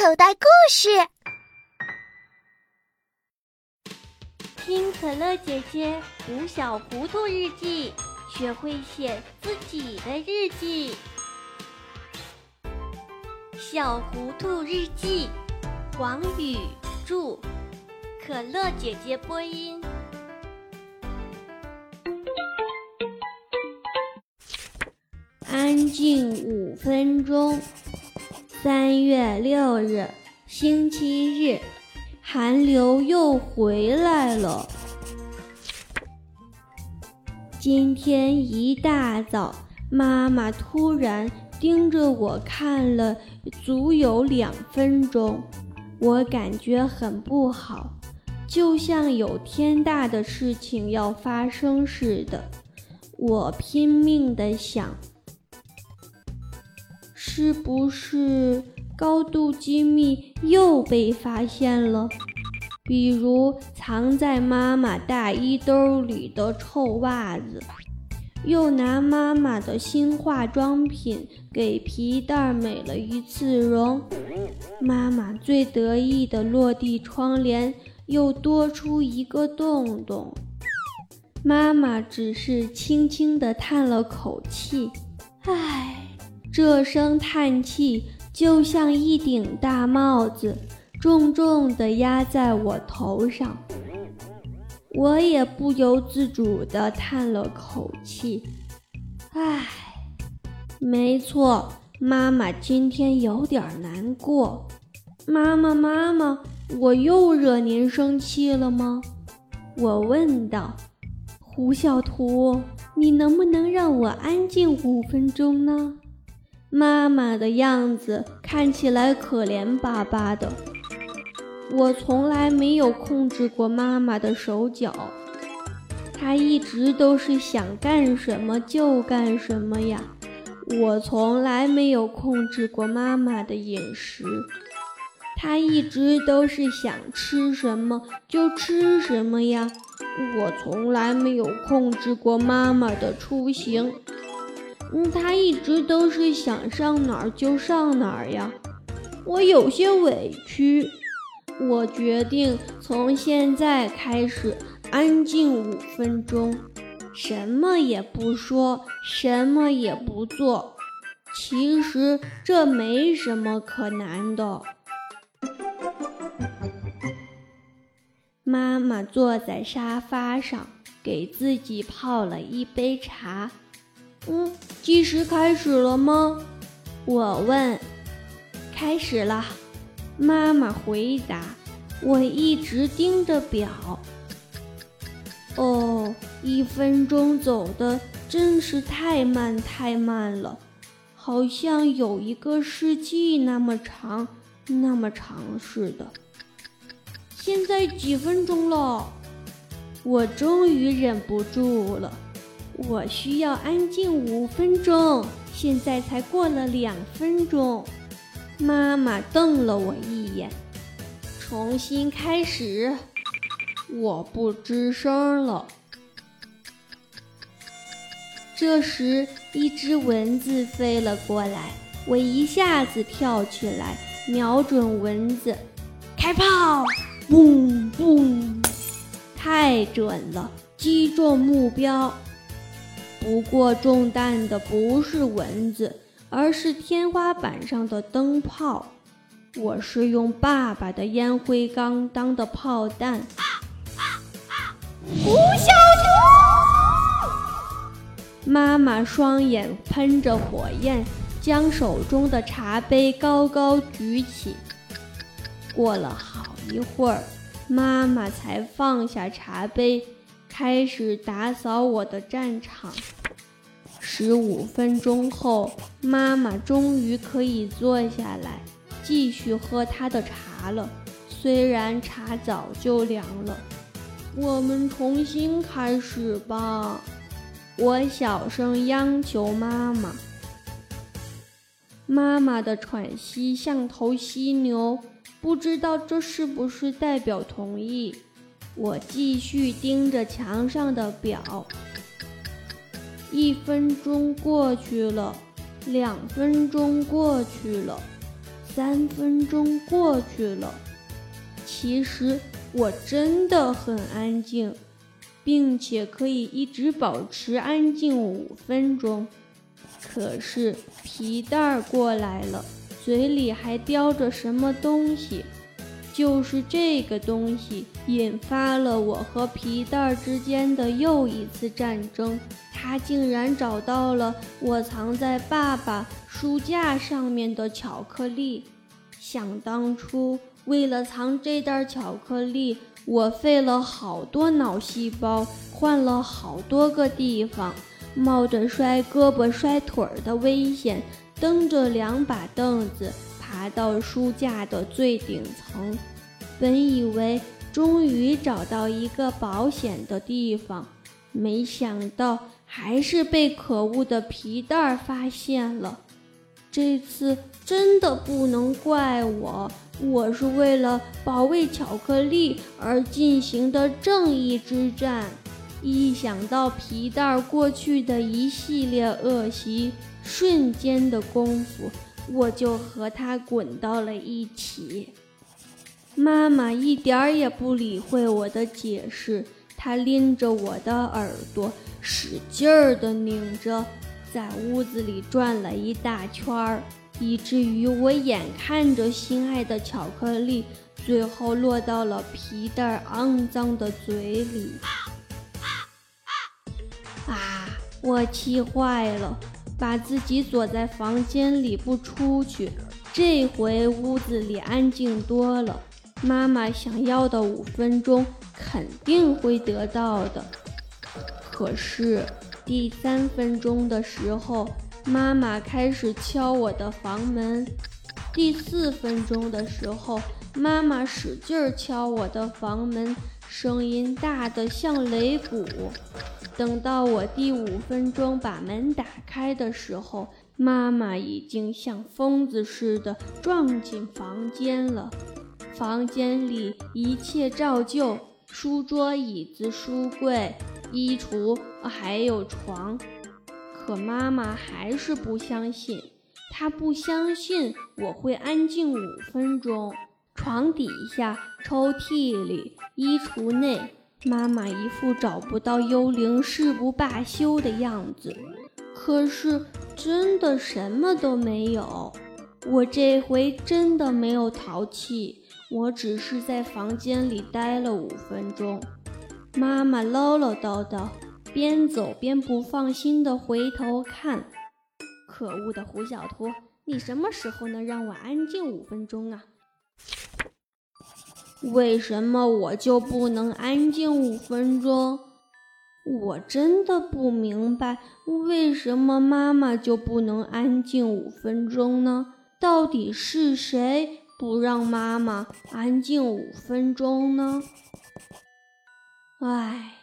口袋故事，听可乐姐姐读小糊涂日记，学会写自己的日记。小糊涂日记，黄宇著，可乐姐姐播音。安静五分钟。三月六日，星期日，寒流又回来了。今天一大早，妈妈突然盯着我看了足有两分钟，我感觉很不好，就像有天大的事情要发生似的。我拼命地想。是不是高度机密又被发现了？比如藏在妈妈大衣兜里的臭袜子，又拿妈妈的新化妆品给皮蛋美了一次容，妈妈最得意的落地窗帘又多出一个洞洞。妈妈只是轻轻地叹了口气，唉。这声叹气就像一顶大帽子，重重地压在我头上。我也不由自主地叹了口气。唉，没错，妈妈今天有点难过。妈妈，妈妈，我又惹您生气了吗？我问道。胡小图，你能不能让我安静五分钟呢？妈妈的样子看起来可怜巴巴的。我从来没有控制过妈妈的手脚，她一直都是想干什么就干什么呀。我从来没有控制过妈妈的饮食，她一直都是想吃什么就吃什么呀。我从来没有控制过妈妈的出行。嗯，他一直都是想上哪儿就上哪儿呀，我有些委屈。我决定从现在开始安静五分钟，什么也不说，什么也不做。其实这没什么可难的。妈妈坐在沙发上，给自己泡了一杯茶。嗯，计时开始了吗？我问。开始了，妈妈回答。我一直盯着表。哦，一分钟走的真是太慢太慢了，好像有一个世纪那么长，那么长似的。现在几分钟了？我终于忍不住了。我需要安静五分钟，现在才过了两分钟。妈妈瞪了我一眼，重新开始。我不吱声了。这时，一只蚊子飞了过来，我一下子跳起来，瞄准蚊子，开炮！嘣嘣，太准了，击中目标。不过中弹的不是蚊子，而是天花板上的灯泡。我是用爸爸的烟灰缸当的炮弹。胡小图，妈妈双眼喷着火焰，将手中的茶杯高高举起。过了好一会儿，妈妈才放下茶杯。开始打扫我的战场。十五分钟后，妈妈终于可以坐下来继续喝她的茶了。虽然茶早就凉了，我们重新开始吧。我小声央求妈妈。妈妈的喘息像头犀牛，不知道这是不是代表同意。我继续盯着墙上的表，一分钟过去了，两分钟过去了，三分钟过去了，其实我真的很安静，并且可以一直保持安静五分钟。可是皮蛋儿过来了，嘴里还叼着什么东西。就是这个东西引发了我和皮蛋之间的又一次战争。他竟然找到了我藏在爸爸书架上面的巧克力。想当初，为了藏这袋巧克力，我费了好多脑细胞，换了好多个地方，冒着摔胳膊摔腿儿的危险，蹬着两把凳子。爬到书架的最顶层，本以为终于找到一个保险的地方，没想到还是被可恶的皮蛋儿发现了。这次真的不能怪我，我是为了保卫巧克力而进行的正义之战。一想到皮蛋儿过去的一系列恶习，瞬间的功夫。我就和他滚到了一起。妈妈一点儿也不理会我的解释，她拎着我的耳朵，使劲儿地拧着，在屋子里转了一大圈儿，以至于我眼看着心爱的巧克力最后落到了皮蛋肮脏的嘴里。啊！我气坏了。把自己锁在房间里不出去，这回屋子里安静多了。妈妈想要的五分钟肯定会得到的。可是第三分钟的时候，妈妈开始敲我的房门；第四分钟的时候，妈妈使劲敲我的房门，声音大得像擂鼓。等到我第五分钟把门打开的时候，妈妈已经像疯子似的撞进房间了。房间里一切照旧，书桌、椅子、书柜、衣橱，还有床。可妈妈还是不相信，她不相信我会安静五分钟。床底下、抽屉里、衣橱内。妈妈一副找不到幽灵誓不罢休的样子，可是真的什么都没有。我这回真的没有淘气，我只是在房间里待了五分钟。妈妈唠唠叨叨，边走边不放心地回头看。可恶的胡小图，你什么时候能让我安静五分钟啊？为什么我就不能安静五分钟？我真的不明白，为什么妈妈就不能安静五分钟呢？到底是谁不让妈妈安静五分钟呢？唉。